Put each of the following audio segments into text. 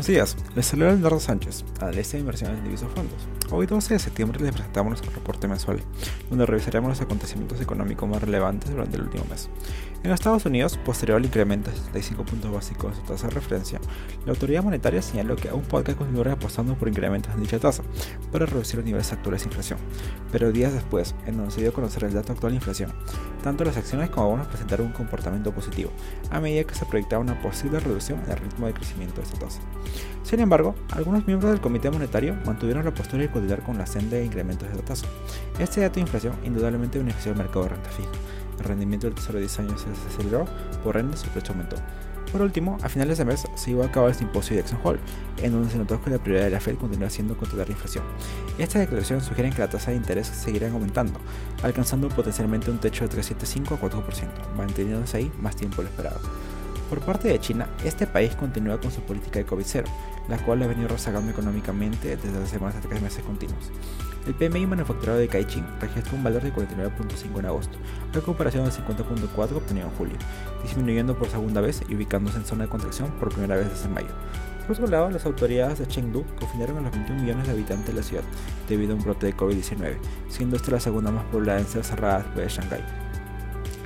Buenos días, les saluda Leonardo Sánchez, analista de inversiones en divisas fondos. Hoy 12 de septiembre les presentamos nuestro reporte mensual, donde revisaremos los acontecimientos económicos más relevantes durante el último mes. En Estados Unidos, posterior al incremento de 75 puntos básicos de su tasa de referencia, la autoridad monetaria señaló que aún podría continuar apostando por incrementos en dicha tasa para reducir los niveles actuales de inflación. Pero días después, en donde se dio a conocer el dato actual de inflación, tanto las acciones como bonos presentaron un comportamiento positivo, a medida que se proyectaba una posible reducción en el ritmo de crecimiento de esta tasa. Sin embargo, algunos miembros del Comité Monetario mantuvieron la postura de continuar con la senda de incrementos de la tasa. Este dato de inflación indudablemente benefició al mercado de renta fija el rendimiento del tesoro de 10 años se aceleró, por ende su precio aumentó. Por último, a finales de mes se iba a acabar el simposio de Jackson Hole, en donde se notó que la prioridad de la Fed continúa siendo controlar la inflación. Estas declaraciones sugieren que la tasa de interés seguirá aumentando, alcanzando potencialmente un techo de 3,75 a 4%, manteniéndose ahí más tiempo lo esperado. Por parte de China, este país continúa con su política de COVID-0, la cual ha venido rezagando económicamente desde hace más de tres meses continuos. El PMI manufacturado de Caixin registró un valor de 49.5 en agosto, a comparación del 50.4 obtenido en julio, disminuyendo por segunda vez y ubicándose en zona de contracción por primera vez desde mayo. Por otro lado, las autoridades de Chengdu confinaron a los 21 millones de habitantes de la ciudad debido a un brote de COVID-19, siendo esta la segunda más poblada en ser cerrada después de Shanghái.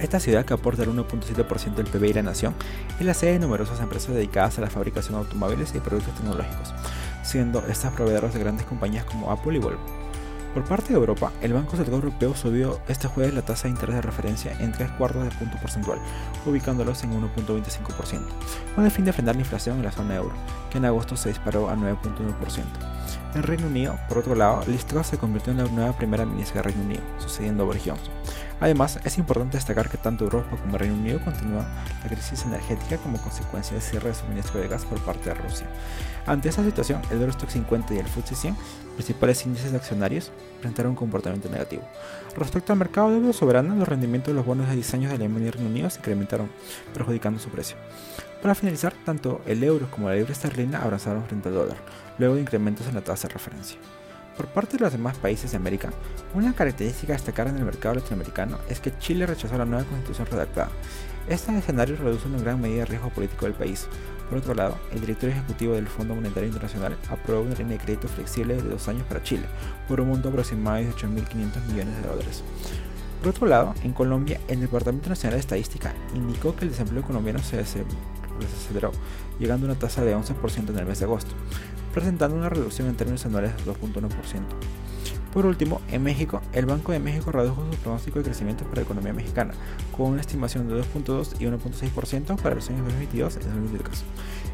Esta ciudad, que aporta el 1.7% del PBI de la nación, es la sede de numerosas empresas dedicadas a la fabricación de automóviles y productos tecnológicos, siendo estas proveedoras de grandes compañías como Apple y Volvo. Por parte de Europa, el Banco Central Europeo subió este jueves la tasa de interés de referencia en 3 cuartos de punto porcentual, ubicándolos en 1.25%, con el fin de frenar la inflación en la zona euro, que en agosto se disparó a 9.1%. En Reino Unido, por otro lado, Liz Truss se convirtió en la nueva primera ministra de Reino Unido, sucediendo a Boris Johnson. Además, es importante destacar que tanto Europa como Reino Unido continúan la crisis energética como consecuencia del cierre de suministro de gas por parte de Rusia. Ante esta situación, el Eurostock 50 y el FTSE 100, principales índices accionarios, presentaron un comportamiento negativo. Respecto al mercado de deuda soberana, los rendimientos de los bonos de 10 años de Alemania y Reino Unido se incrementaron, perjudicando su precio. Para finalizar, tanto el euro como la libra esterlina abrazaron frente al dólar, luego de incrementos en la tasa de referencia. Por parte de los demás países de América, una característica a destacar en el mercado latinoamericano es que Chile rechazó la nueva constitución redactada. Este escenario reduce en gran medida el riesgo político del país. Por otro lado, el director ejecutivo del Fondo Monetario Internacional aprobó una línea de crédito flexible de dos años para Chile, por un monto aproximado de 18.500 millones de dólares. Por otro lado, en Colombia, el Departamento Nacional de Estadística indicó que el desempleo colombiano se desaceleró, llegando a una tasa de 11% en el mes de agosto presentando una reducción en términos anuales de 2.1%. Por último, en México, el Banco de México redujo su pronóstico de crecimiento para la economía mexicana, con una estimación de 2.2 y 1.6% para los años 2022 y 2023.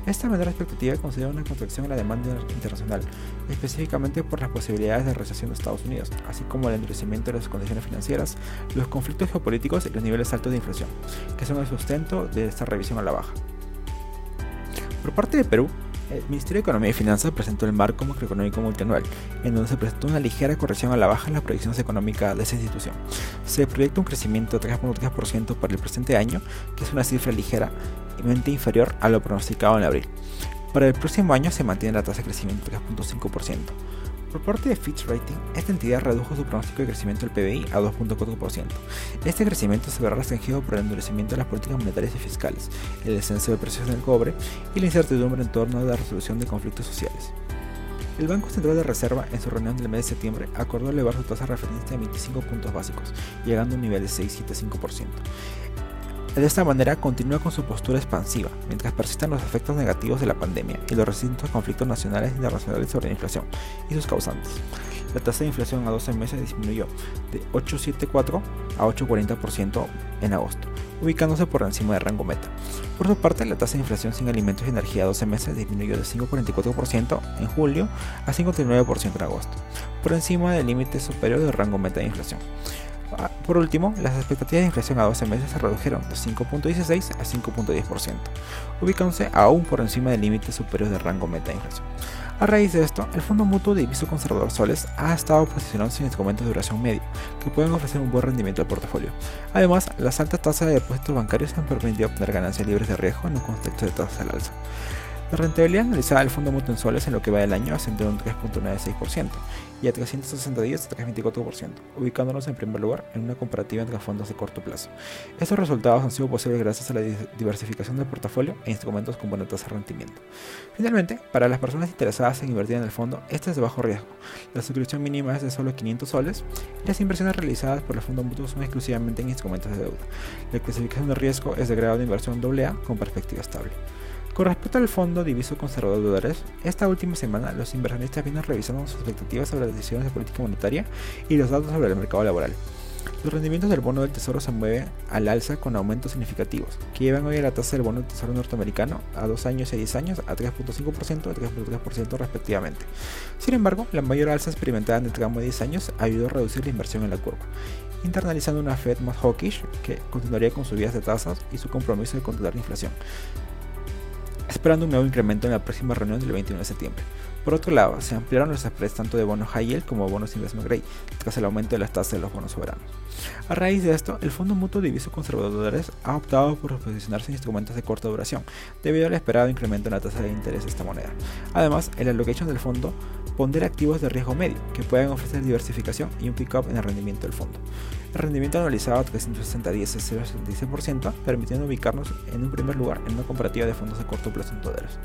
Esta menor expectativa considera una contracción en la demanda internacional, específicamente por las posibilidades de recesión de Estados Unidos, así como el endurecimiento de las condiciones financieras, los conflictos geopolíticos y los niveles altos de inflación, que son el sustento de esta revisión a la baja. Por parte de Perú, el Ministerio de Economía y Finanzas presentó el marco macroeconómico multianual, en donde se presentó una ligera corrección a la baja en las proyecciones económicas de esa institución. Se proyecta un crecimiento de 3.3% para el presente año, que es una cifra ligeramente inferior a lo pronosticado en abril. Para el próximo año se mantiene la tasa de crecimiento de 3.5%. Por parte de Fitch Rating, esta entidad redujo su pronóstico de crecimiento del PBI a 2.4%. Este crecimiento se verá restringido por el endurecimiento de las políticas monetarias y fiscales, el descenso de precios del cobre y la incertidumbre en torno a la resolución de conflictos sociales. El Banco Central de Reserva, en su reunión del mes de septiembre, acordó elevar su tasa de referencia a 25 puntos básicos, llegando a un nivel de 6,75%. De esta manera continúa con su postura expansiva, mientras persistan los efectos negativos de la pandemia y los recientes conflictos nacionales e internacionales sobre la inflación y sus causantes. La tasa de inflación a 12 meses disminuyó de 8,74 a 8,40% en agosto, ubicándose por encima del rango meta. Por su parte, la tasa de inflación sin alimentos y energía a 12 meses disminuyó de 5,44% en julio a 5,39% en agosto, por encima del límite superior del rango meta de inflación. Ah, por último, las expectativas de inflación a 12 meses se redujeron de 5.16 a 5.10%, ubicándose aún por encima del límite superior del rango meta de inflación. A raíz de esto, el Fondo Mutuo de Diviso Conservador Soles ha estado posicionándose en instrumentos de duración media, que pueden ofrecer un buen rendimiento al portafolio. Además, las altas tasas de depósitos bancarios han permitido obtener ganancias libres de riesgo en un contexto de tasas al alza. La rentabilidad analizada del fondo mutuo en soles en lo que va del año ascendió un 3.96% y a 360 días 3.24%, ubicándonos en primer lugar en una comparativa entre fondos de corto plazo. Estos resultados han sido posibles gracias a la diversificación del portafolio e instrumentos con buena tasa de rendimiento. Finalmente, para las personas interesadas en invertir en el fondo, este es de bajo riesgo. La suscripción mínima es de solo 500 soles y las inversiones realizadas por el fondo mutuo son exclusivamente en instrumentos de deuda. La clasificación de riesgo es de grado de inversión AA con perspectiva estable. Con respecto al fondo diviso conservador de dólares, esta última semana los inversionistas vienen revisando sus expectativas sobre las decisiones de política monetaria y los datos sobre el mercado laboral. Los rendimientos del bono del tesoro se mueven al alza con aumentos significativos, que llevan hoy a la tasa del bono del tesoro norteamericano a 2 años y 10 años a 3.5% y 3.3% respectivamente. Sin embargo, la mayor alza experimentada en el tramo de 10 años ayudó a reducir la inversión en la curva, internalizando una Fed más hawkish que continuaría con subidas de tasas y su compromiso de controlar la inflación esperando un nuevo incremento en la próxima reunión del 21 de septiembre. Por otro lado, se ampliaron los spreads tanto de bonos high yield como bonos investment grade, tras el aumento de las tasas de los bonos soberanos. A raíz de esto, el Fondo Mutuo de Dólares ha optado por posicionarse en instrumentos de corta duración, debido al esperado incremento en la tasa de interés de esta moneda. Además, el allocation del fondo pondera activos de riesgo medio, que pueden ofrecer diversificación y un pick-up en el rendimiento del fondo. El rendimiento anualizado a 360 días es 0,76%, permitiendo ubicarnos en un primer lugar en una comparativa de fondos de corto plazo en dólares.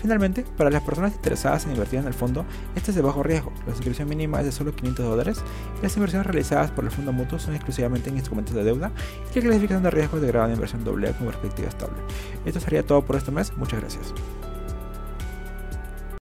Finalmente, para las personas interesadas en invertir en el fondo, este es de bajo riesgo. La suscripción mínima es de solo 500 dólares las inversiones realizadas por el fondo mutuo son exclusivamente en instrumentos de deuda y la clasificación de riesgo de grado de inversión doble con perspectiva estable. Esto sería todo por este mes. Muchas gracias.